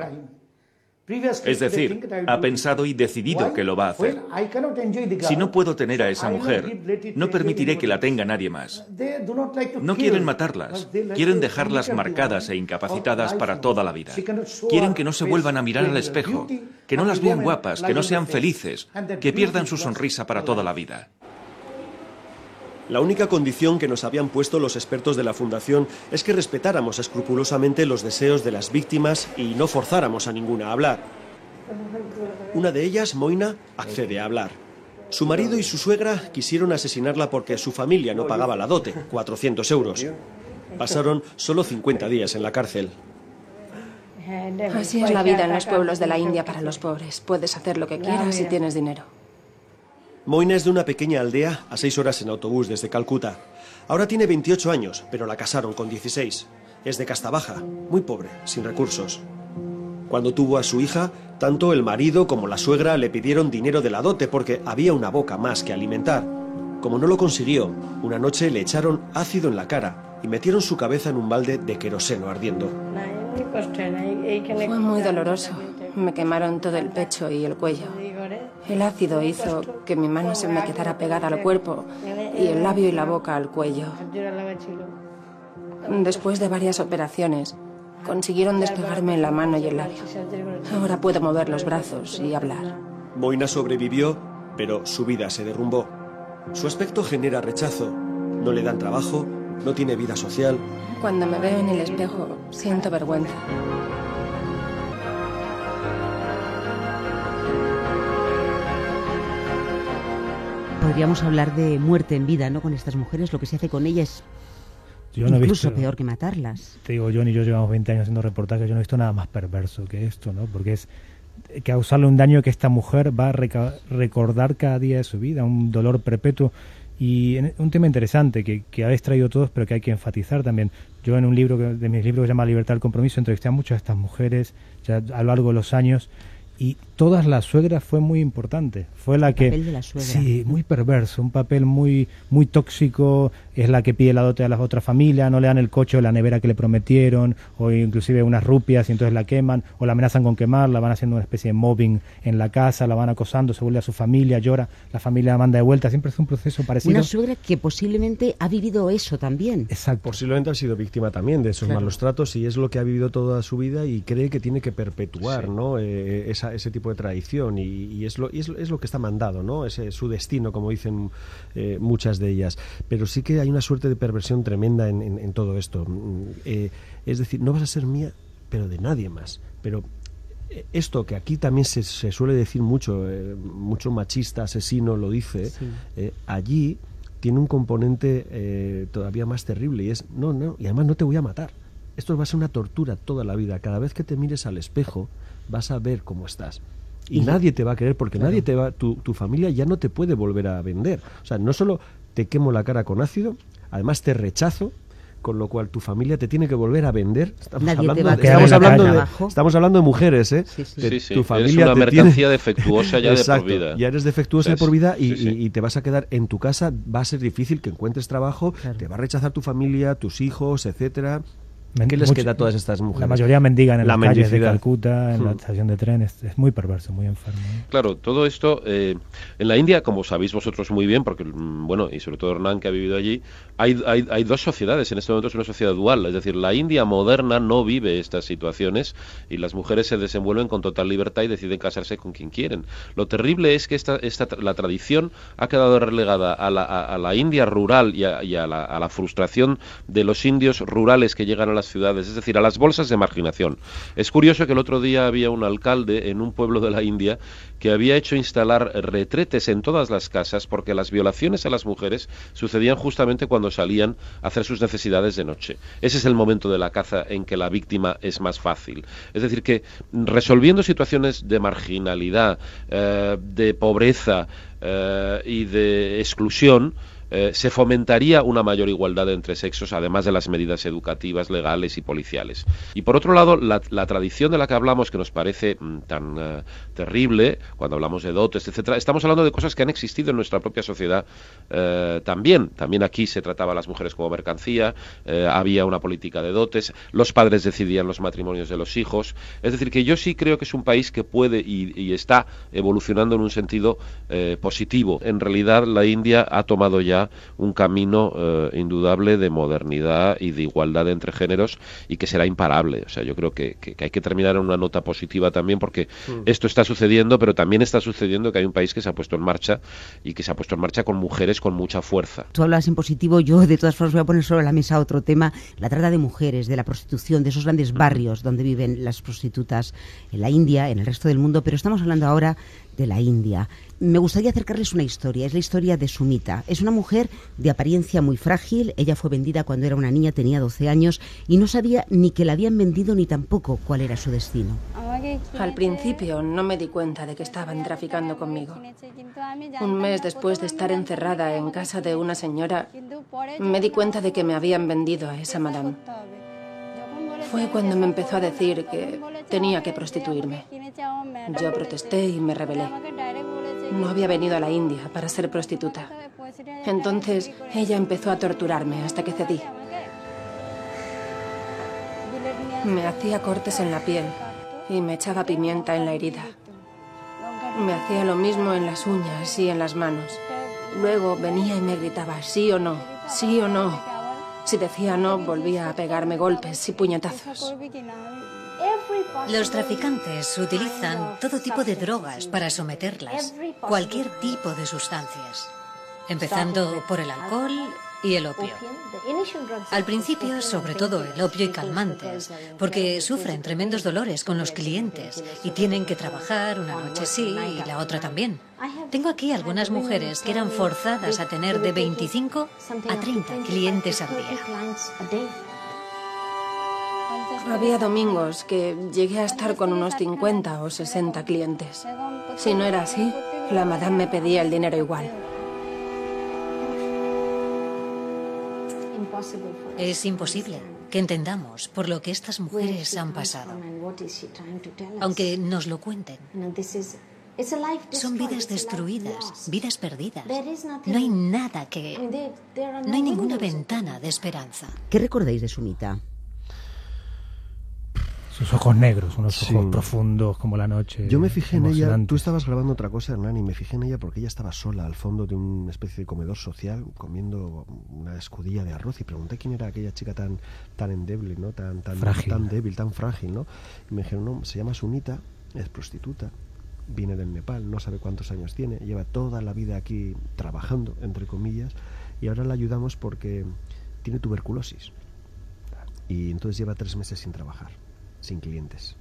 Es decir, ha pensado y decidido que lo va a hacer. Si no puedo tener a esa mujer, no permitiré que la tenga nadie más. No quieren matarlas, quieren dejarlas marcadas e incapacitadas para toda la vida. Quieren que no se vuelvan a mirar al espejo, que no las vean guapas, que no sean felices, que pierdan su sonrisa para toda la vida. La única condición que nos habían puesto los expertos de la Fundación es que respetáramos escrupulosamente los deseos de las víctimas y no forzáramos a ninguna a hablar. Una de ellas, Moina, accede a hablar. Su marido y su suegra quisieron asesinarla porque su familia no pagaba la dote, 400 euros. Pasaron solo 50 días en la cárcel. Así es la vida en los pueblos de la India para los pobres. Puedes hacer lo que quieras si tienes dinero. Moina es de una pequeña aldea a seis horas en autobús desde Calcuta. Ahora tiene 28 años, pero la casaron con 16. Es de casta baja, muy pobre, sin recursos. Cuando tuvo a su hija, tanto el marido como la suegra le pidieron dinero de la dote porque había una boca más que alimentar. Como no lo consiguió, una noche le echaron ácido en la cara y metieron su cabeza en un balde de queroseno ardiendo. Fue muy doloroso. Me quemaron todo el pecho y el cuello. El ácido hizo que mi mano se me quedara pegada al cuerpo y el labio y la boca al cuello. Después de varias operaciones, consiguieron despegarme la mano y el labio. Ahora puedo mover los brazos y hablar. Moina sobrevivió, pero su vida se derrumbó. Su aspecto genera rechazo. No le dan trabajo, no tiene vida social. Cuando me veo en el espejo, siento vergüenza. Podríamos hablar de muerte en vida, ¿no? Con estas mujeres, lo que se hace con ellas es incluso peor que matarlas. Te digo, John y yo llevamos 20 años haciendo reportajes, yo no he visto nada más perverso que esto, ¿no? Porque es causarle un daño que esta mujer va a recordar cada día de su vida, un dolor perpetuo. Y un tema interesante que, que habéis traído todos, pero que hay que enfatizar también. Yo en un libro de mis libros que se llama Libertad del Compromiso entrevisté a muchas de estas mujeres ya a lo largo de los años y todas la suegra fue muy importante. Fue la que papel de la suegra. sí, muy perverso, un papel muy muy tóxico, es la que pide la dote a las otras familias, no le dan el coche o la nevera que le prometieron o inclusive unas rupias y entonces la queman o la amenazan con quemar, la van haciendo una especie de mobbing en la casa, la van acosando, se vuelve a su familia, llora, la familia la manda de vuelta, siempre es un proceso parecido. Una suegra que posiblemente ha vivido eso también. Exacto. Posiblemente ha sido víctima también de esos malos tratos y es lo que ha vivido toda su vida y cree que tiene que perpetuar, ¿no? Eh, esa, ese tipo de tradición y, es, lo, es, lo que está mandado, ¿no? Es su destino, como dicen eh, muchas de ellas. Pero sí que hay una suerte de perversión tremenda en, todo esto. Mm, eh, es decir, no vas a ser mía, pero de nadie más. Pero eh, esto que aquí también se, suele decir mucho, mucho machista, asesino lo dice, allí tiene un componente todavía más terrible y es, no, no, y además no te voy a matar. Esto va a ser una tortura toda la vida. Cada vez que te mires al espejo vas a ver cómo estás y nadie te va a querer porque nadie te va, tu, tu familia ya no te puede volver a vender. O sea, no solo te quemo la cara con ácido, además te rechazo, con lo cual tu familia te tiene que volver a vender. Estamos hablando, estamos hablando de, estamos hablando de mujeres, ¿eh? Sí, sí. Tu familia eres una mercancía defectuosa ya de por vida. Ya eres defectuosa de por vida y, te vas a quedar en tu casa. Va a ser difícil que encuentres trabajo. Te va a rechazar tu familia, tus hijos, etcétera. ¿Qué les queda a todas estas mujeres? La mayoría mendigan en la las calles de Calcuta, en la hmm. estación de tren. Es, muy perverso, muy enfermo. Claro, todo esto eh, en la India, como sabéis vosotros muy bien, porque, mm, bueno, y sobre todo Hernán que ha vivido allí, hay, hay, hay, dos sociedades. En este momento es una sociedad dual. Es decir, la India moderna no vive estas situaciones y las mujeres se desenvuelven con total libertad y deciden casarse con quien quieren. Lo terrible es que esta, esta, la tradición ha quedado relegada a la, a, la India rural y, a, y a, la, a la frustración de los indios rurales que llegan a la ciudades, es decir, a las bolsas de marginación. Es curioso que el otro día había un alcalde en un pueblo de la India que había hecho instalar retretes en todas las casas porque las violaciones a las mujeres sucedían justamente cuando salían a hacer sus necesidades de noche. Ese es el momento de la caza en que la víctima es más fácil. Es decir, que resolviendo situaciones de marginalidad, eh, de pobreza eh, y de exclusión, eh, se fomentaría una mayor igualdad entre sexos, además de las medidas educativas, legales y policiales. Y por otro lado, la, tradición de la que hablamos, que nos parece mm, tan eh, terrible, cuando hablamos de dotes, etcétera, estamos hablando de cosas que han existido en nuestra propia sociedad eh, también. También aquí se trataba a las mujeres como mercancía, había una política de dotes, los padres decidían los matrimonios de los hijos. Es decir, que yo sí creo que es un país que puede y, y está evolucionando en un sentido positivo. En realidad, la India ha tomado ya un camino eh, indudable de modernidad y de igualdad entre géneros y que será imparable. O sea, yo creo que, hay que terminar en una nota positiva también porque mm. esto está sucediendo, pero también está sucediendo que hay un país que se ha puesto en marcha y que se ha puesto en marcha con mujeres con mucha fuerza. Tú hablas en positivo, yo de todas formas voy a poner sobre la mesa otro tema, la trata de mujeres, de la prostitución, de esos grandes barrios donde viven las prostitutas en la India, en el resto del mundo, pero estamos hablando ahora de la India. Me gustaría acercarles una historia, es la historia de Sumita. Es una mujer de apariencia muy frágil, ella fue vendida cuando era una niña, tenía 12 años, y no sabía ni que la habían vendido ni tampoco cuál era su destino. Al principio no me di cuenta de que estaban traficando conmigo. Un mes después de estar encerrada en casa de una señora, me di cuenta de que me habían vendido a esa madame. fue cuando me empezó a decir que tenía que prostituirme. Yo protesté y me rebelé. No había venido a la India para ser prostituta. Entonces ella empezó a torturarme hasta que cedí. Me hacía cortes en la piel y me echaba pimienta en la herida. Me hacía lo mismo en las uñas y en las manos. Luego venía y me gritaba sí o no, sí o no. Si decía no, volvía a pegarme golpes y puñetazos. Los traficantes utilizan todo tipo de drogas para someterlas, cualquier tipo de sustancias, empezando por el alcohol y el opio. Al principio, sobre todo el opio y calmantes, porque sufren tremendos dolores con los clientes y tienen que trabajar una noche sí y la otra también. Tengo aquí algunas mujeres que eran forzadas a tener de 25 a 30 clientes al día. Había domingos que llegué a estar con unos 50 o 60 clientes. Si no era así, la madame me pedía el dinero igual. Es imposible que entendamos por lo que estas mujeres han pasado, aunque nos lo cuenten. Son vidas destruidas, vidas perdidas. No hay nada que... No hay ninguna ventana de esperanza. ¿Qué recordáis de Sumita? Sus ojos negros, unos ojos profundos como la noche. Yo me fijé en ella, tú estabas grabando otra cosa, Hernán, y me fijé en ella porque ella estaba sola al fondo de una especie de comedor social comiendo una escudilla de arroz y pregunté quién era aquella chica tan tan endeble, ¿no? Tan tan tan débil, tan frágil, ¿no? Y me dijeron, "No, se llama Sunita, es prostituta, viene del Nepal, no sabe cuántos años tiene, lleva toda la vida aquí trabajando, entre comillas, y ahora la ayudamos porque tiene tuberculosis. Y entonces lleva tres meses sin trabajar sin clientes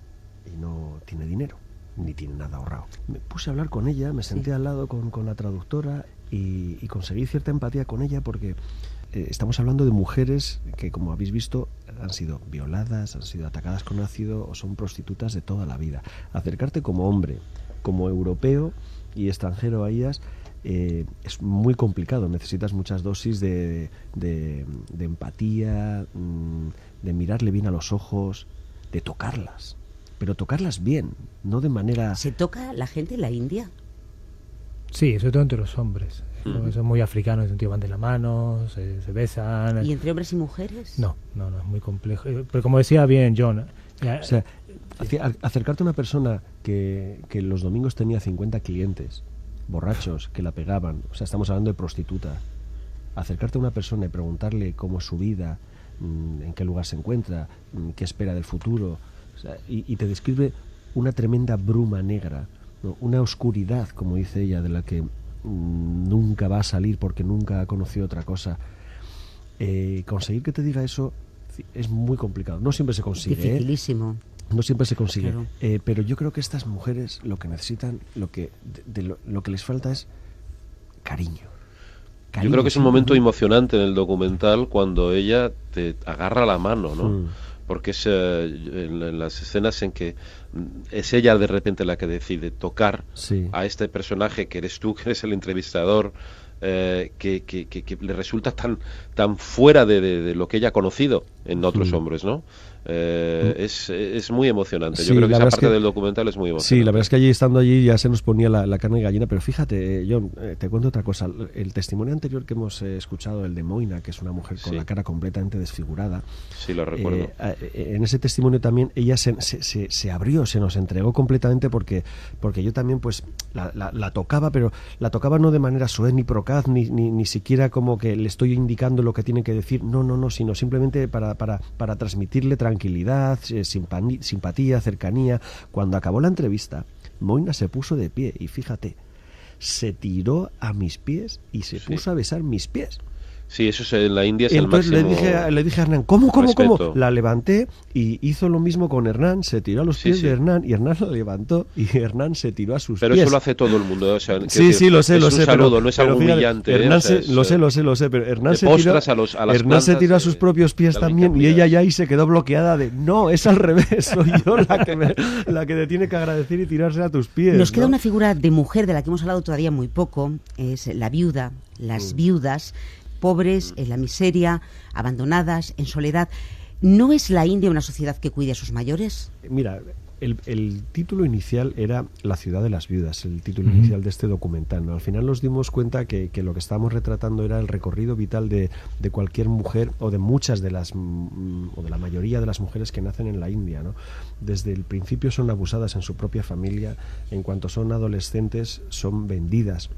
y no tiene dinero ni tiene nada ahorrado. Me puse a hablar con ella, me senté al lado con, con la traductora y, y, conseguí cierta empatía con ella porque eh, estamos hablando de mujeres que, como habéis visto, han sido violadas, han sido atacadas con ácido o son prostitutas de toda la vida. Acercarte como hombre, como europeo y extranjero a ellas, eh, es muy complicado. Necesitas muchas dosis de, de, de empatía, mmm, de mirarle bien a los ojos, de tocarlas, pero tocarlas bien, no de manera... ¿Se toca la gente en la India? Sí, sobre todo entre los hombres. Mm. Son muy africanos, en el sentido van de la mano, se, se, besan. ¿Y entre hombres y mujeres? No, no, no, es muy complejo. Eh, pero como decía bien John... O sea, acercarte a una persona que, que los domingos tenía 50 clientes, borrachos, que la pegaban, o sea, estamos hablando de prostituta, acercarte a una persona y preguntarle cómo es su vida, en qué lugar se encuentra, mm, qué espera del futuro, o sea, y, y, te describe una tremenda bruma negra, ¿no? una oscuridad, como dice ella, de la que mmm, nunca va a salir porque nunca ha conocido otra cosa. Eh, conseguir que te diga eso es muy complicado. No siempre se consigue. ¿eh? Dificilísimo. ¿eh? No siempre se consigue. Claro. Eh, pero yo creo que estas mujeres lo que necesitan, lo que, de, de lo, lo que les falta es cariño. Cariño, Yo creo que es un momento emocionante en el documental cuando ella te agarra la mano, ¿no? Mm. Porque es eh, en, en, las escenas en que es ella de repente la que decide tocar sí. a este personaje que eres tú, que eres el entrevistador, eh, que, que, que, que, le resulta tan, tan fuera de, de, de, lo que ella ha conocido en otros mm. hombres, ¿no? Eh, es, es, muy emocionante. Yo creo que esa parte del documental es muy emocionante. Sí, la verdad es que allí estando allí ya se nos ponía la, la carne de gallina, pero fíjate, John, eh, te cuento otra cosa. El testimonio anterior que hemos eh, escuchado, el de Moina, que es una mujer con sí. la cara completamente desfigurada. Sí, lo recuerdo. Eh, en ese testimonio también ella se, se, se, se, abrió, se nos entregó completamente porque, porque yo también pues la, la, la, tocaba, pero la tocaba no de manera suave ni procaz, ni, ni, ni siquiera como que le estoy indicando lo que tiene que decir. No, no, no, sino simplemente para, para, para transmitirle tranquilidad, eh, simpatía, cercanía. Cuando acabó la entrevista, Moina se puso de pie y fíjate, se tiró a mis pies y se sí. puso a besar mis pies. Sí, eso es, en la India es y el entonces máximo le dije, le dije a Hernán, ¿cómo, cómo, respeto. cómo? La levanté y hizo lo mismo con Hernán, se tiró a los pies sí, sí. de Hernán y Hernán la levantó y Hernán se tiró a sus pero pies. Pero eso lo hace todo el mundo, o sea, Sí, decir, sí, lo sé, es lo un sé. saludo, pero, no es algo fíjate, humillante. Hernán o sea, se, lo sé, lo sé, lo sé, pero Hernán se tiró, a los, a las Hernán se tiró a sus propios pies también y ella ya ahí se quedó bloqueada de, no, es al revés, soy yo la que, me, la que te tiene que agradecer y tirarse a tus pies. Nos ¿no? queda una figura de mujer de la que hemos hablado todavía muy poco, es la viuda, las mm. viudas pobres, en la miseria, abandonadas, en soledad. ¿No es la India una sociedad que cuide a sus mayores? Mira, el, título inicial era La ciudad de las viudas, el título inicial de este documental. Al final nos dimos cuenta que, lo que estábamos retratando era el recorrido vital de, cualquier mujer o de muchas de las, mm, o de la mayoría de las mujeres que nacen en la India. ¿no? Desde el principio son abusadas en su propia familia, en cuanto son adolescentes son vendidas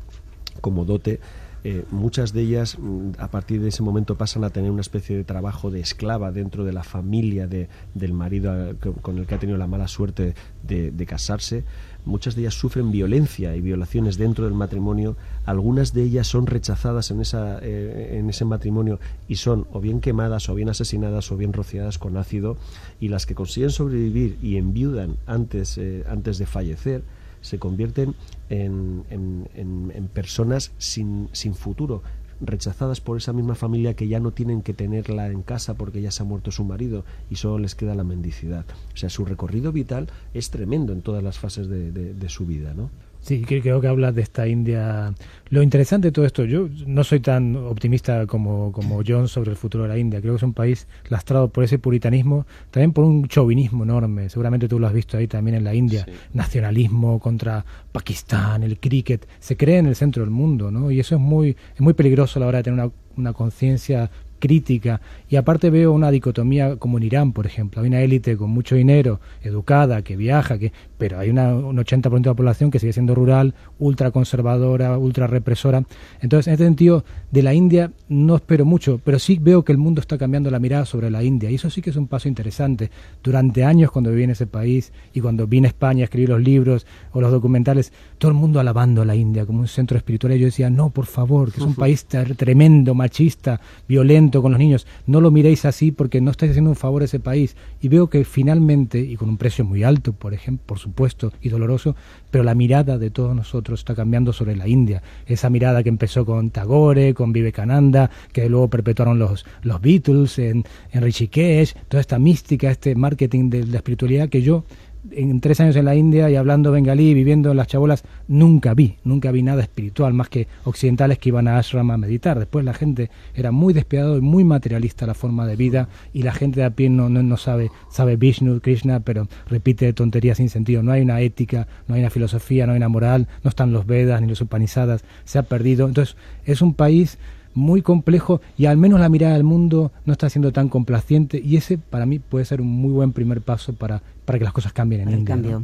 como dote eh, muchas de ellas mm, a partir de ese momento pasan a tener una especie de trabajo de esclava dentro de la familia de, del marido eh, con el que ha tenido la mala suerte de, casarse. Muchas de ellas sufren violencia y violaciones dentro del matrimonio. Algunas de ellas son rechazadas en, esa, eh, en ese matrimonio y son o bien quemadas o bien asesinadas o bien rociadas con ácido. Y las que consiguen sobrevivir y enviudan antes, antes de fallecer, se convierten en, en, personas sin, sin futuro, rechazadas por esa misma familia que ya no tienen que tenerla en casa porque ya se ha muerto su marido y solo les queda la mendicidad. O sea, su recorrido vital es tremendo en todas las fases de, de su vida, ¿no? Sí, creo que hablas de esta India. Lo interesante de todo esto, yo no soy tan optimista como, como John sobre el futuro de la India. Creo que es un país lastrado por ese puritanismo, también por un chauvinismo enorme. Seguramente tú lo has visto ahí también en la India. Nacionalismo contra Pakistán, el cricket. Se cree en el centro del mundo, ¿no? Y eso es muy, es muy peligroso a la hora de tener una, una conciencia crítica y aparte veo una dicotomía como en Irán, por ejemplo, hay una élite con mucho dinero, educada, que viaja, que pero hay una, un 80% de la población que sigue siendo rural, ultra conservadora, ultra represora. Entonces, en este sentido, de la India no espero mucho, pero sí veo que el mundo está cambiando la mirada sobre la India y eso sí que es un paso interesante. Durante años cuando viví en ese país y cuando vine a España a escribir los libros o los documentales, todo el mundo alabando a la India como un centro espiritual y yo decía, no, por favor, que es un país tremendo, machista, violento, con los niños, no lo miréis así porque no estáis haciendo un favor a ese país. Y veo que finalmente, y con un precio muy alto, por ejemplo, por supuesto, y doloroso, pero la mirada de todos nosotros está cambiando sobre la India. Esa mirada que empezó con Tagore, con Vivekananda, que luego perpetuaron los, los Beatles en, en Rishikesh, toda esta mística, este marketing de la espiritualidad que yo en tres años en la India y hablando bengalí, viviendo en las chabolas, nunca vi, nunca vi nada espiritual, más que occidentales que iban a ashram a meditar. Después la gente era muy despiadado y muy materialista la forma de vida y la gente de a pie no, no, sabe, sabe Vishnu, Krishna, pero repite tonterías sin sentido. No hay una ética, no hay una filosofía, no hay una moral, no están los Vedas ni los Upanishadas, se ha perdido. Entonces es un país muy complejo y al menos la mirada del mundo no está siendo tan complaciente y ese para mí puede ser un muy buen primer paso para, para que las cosas cambien en India.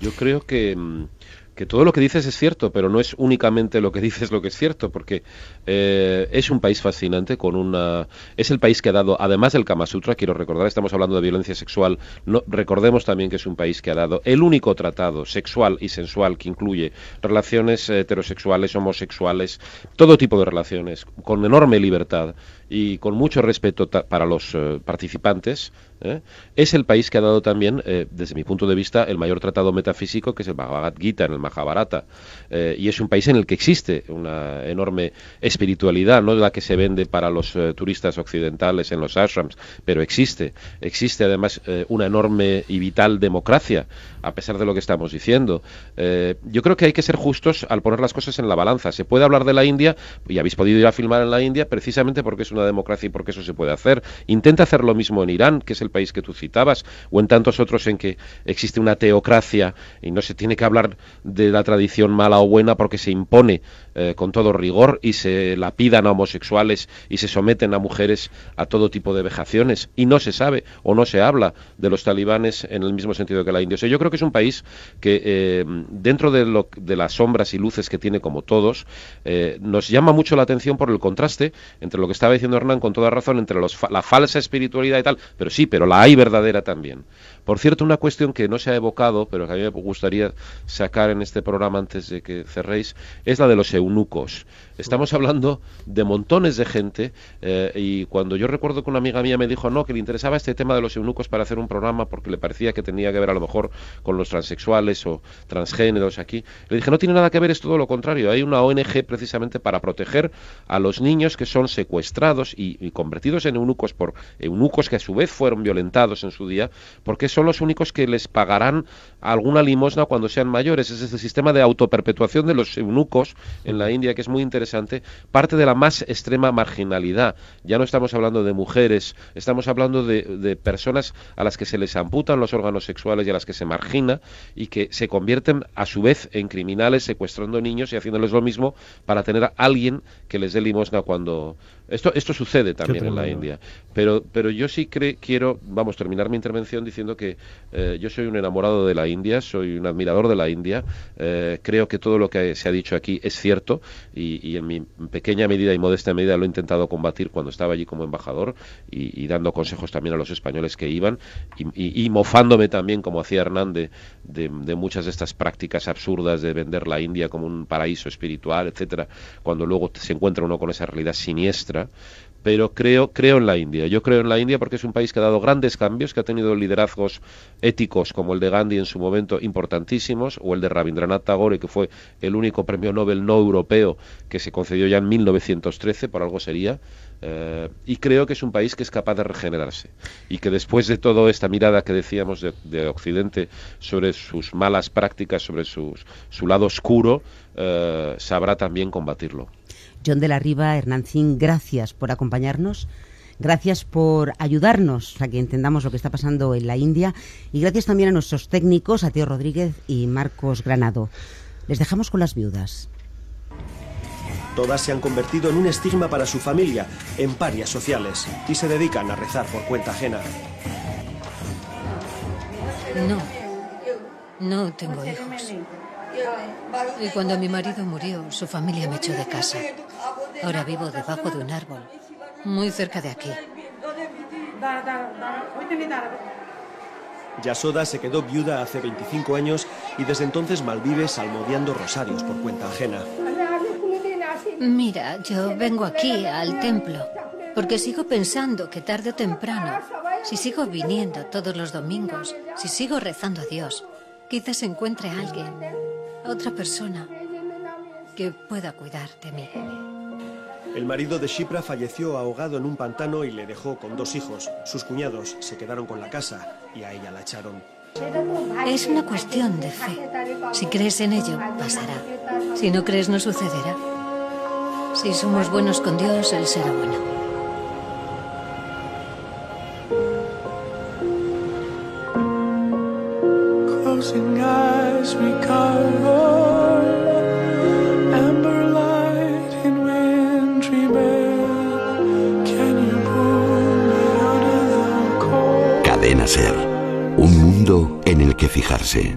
Yo creo que mm, que todo lo que dices es cierto, pero no es únicamente lo que dices lo que es cierto, porque eh, es un país fascinante con una es el país que ha dado, además del Kama Sutra, quiero recordar, estamos hablando de violencia sexual, no, recordemos también que es un país que ha dado el único tratado sexual y sensual que incluye relaciones heterosexuales, homosexuales, todo tipo de relaciones, con enorme libertad y con mucho respeto para los eh, participantes, ¿eh? es el país que ha dado también, eh, desde mi punto de vista, el mayor tratado metafísico, que es el Bhagavad Gita, en el Mahabharata. y es un país en el que existe una enorme espiritualidad, no la que se vende para los turistas occidentales en los ashrams, pero existe. Existe además una enorme y vital democracia, a pesar de lo que estamos diciendo. yo creo que hay que ser justos al poner las cosas en la balanza. Se puede hablar de la India, y habéis podido ir a filmar en la India, precisamente porque es una democracia y porque eso se puede hacer. Intenta hacer lo mismo en Irán, que es el país que tú citabas, o en tantos otros en que existe una teocracia y no se tiene que hablar de la tradición mala o buena porque se impone eh, con todo rigor y se lapidan a homosexuales y se someten a mujeres a todo tipo de vejaciones y no se sabe o no se habla de los talibanes en el mismo sentido que la India. O sea, yo creo que es un país que eh, dentro de, lo, de las sombras y luces que tiene como todos, eh, nos llama mucho la atención por el contraste entre lo que estaba diciendo Hernán con toda razón entre los, la falsa espiritualidad y tal, pero sí, pero la hay verdadera también. Por cierto, una cuestión que no se ha evocado, pero que a mí me gustaría sacar en este programa antes de que cerréis, es la de los eunucos. Estamos hablando de montones de gente eh, y cuando yo recuerdo que una amiga mía me dijo no, que le interesaba este tema de los eunucos para hacer un programa porque le parecía que tenía que ver a lo mejor con los transexuales o transgéneros aquí, le dije no tiene nada que ver, es todo lo contrario. Hay una ONG precisamente para proteger a los niños que son secuestrados y, convertidos en eunucos por eunucos que a su vez fueron violentados en su día, porque son los únicos que les pagarán alguna limosna cuando sean mayores. Es el sistema de autoperpetuación de los eunucos en la India que es muy interesante interesante, parte de la más extrema marginalidad. Ya no estamos hablando de mujeres, estamos hablando de, de personas a las que se les amputan los órganos sexuales y a las que se margina y que se convierten a su vez en criminales secuestrando niños y haciéndoles lo mismo para tener a alguien que les dé limosna cuando, esto, esto sucede también en la India, pero, pero yo sí quiero, vamos, terminar mi intervención diciendo que eh, yo soy un enamorado de la India, soy un admirador de la India, eh, creo que todo lo que se ha dicho aquí es cierto y, en mi pequeña medida y modesta medida lo he intentado combatir cuando estaba allí como embajador y, dando consejos también a los españoles que iban y, mofándome también, como hacía Hernández, de, de muchas de estas prácticas absurdas de vender la India como un paraíso espiritual, etcétera, cuando luego se encuentra uno con esa realidad siniestra pero creo, creo en la India. Yo creo en la India porque es un país que ha dado grandes cambios, que ha tenido liderazgos éticos como el de Gandhi en su momento importantísimos, o el de Rabindranath Tagore, que fue el único premio Nobel no europeo que se concedió ya en 1913, por algo sería. Eh, y creo que es un país que es capaz de regenerarse y que después de toda esta mirada que decíamos de, Occidente sobre sus malas prácticas, sobre su lado oscuro, eh, sabrá también combatirlo. John de la Riva, Hernancín, gracias por acompañarnos. Gracias por ayudarnos a que entendamos lo que está pasando en la India y gracias también a nuestros técnicos, a Tío Rodríguez y Marcos Granado. Les dejamos con las viudas. Todas se han convertido en un estigma para su familia, en parias sociales, y se dedican a rezar por cuenta ajena. No, no tengo hijos. Y cuando mi marido murió, su familia me echó de casa. Ahora vivo debajo de un árbol, muy cerca de aquí. Yasoda se quedó viuda hace 25 años y desde entonces malvive salmodiando rosarios por cuenta ajena. Mira, yo vengo aquí al templo porque sigo pensando que tarde o temprano, si sigo viniendo todos los domingos, si sigo rezando a Dios, quizás encuentre a alguien otra persona que pueda cuidar de mí. El marido de Shipra falleció ahogado en un pantano y le dejó con dos hijos. Sus cuñados se quedaron con la casa y a ella la echaron. Es una cuestión de fe. Si crees en ello, pasará. Si no crees, no sucederá. Si somos buenos con Dios, Él será bueno. Que fijarse.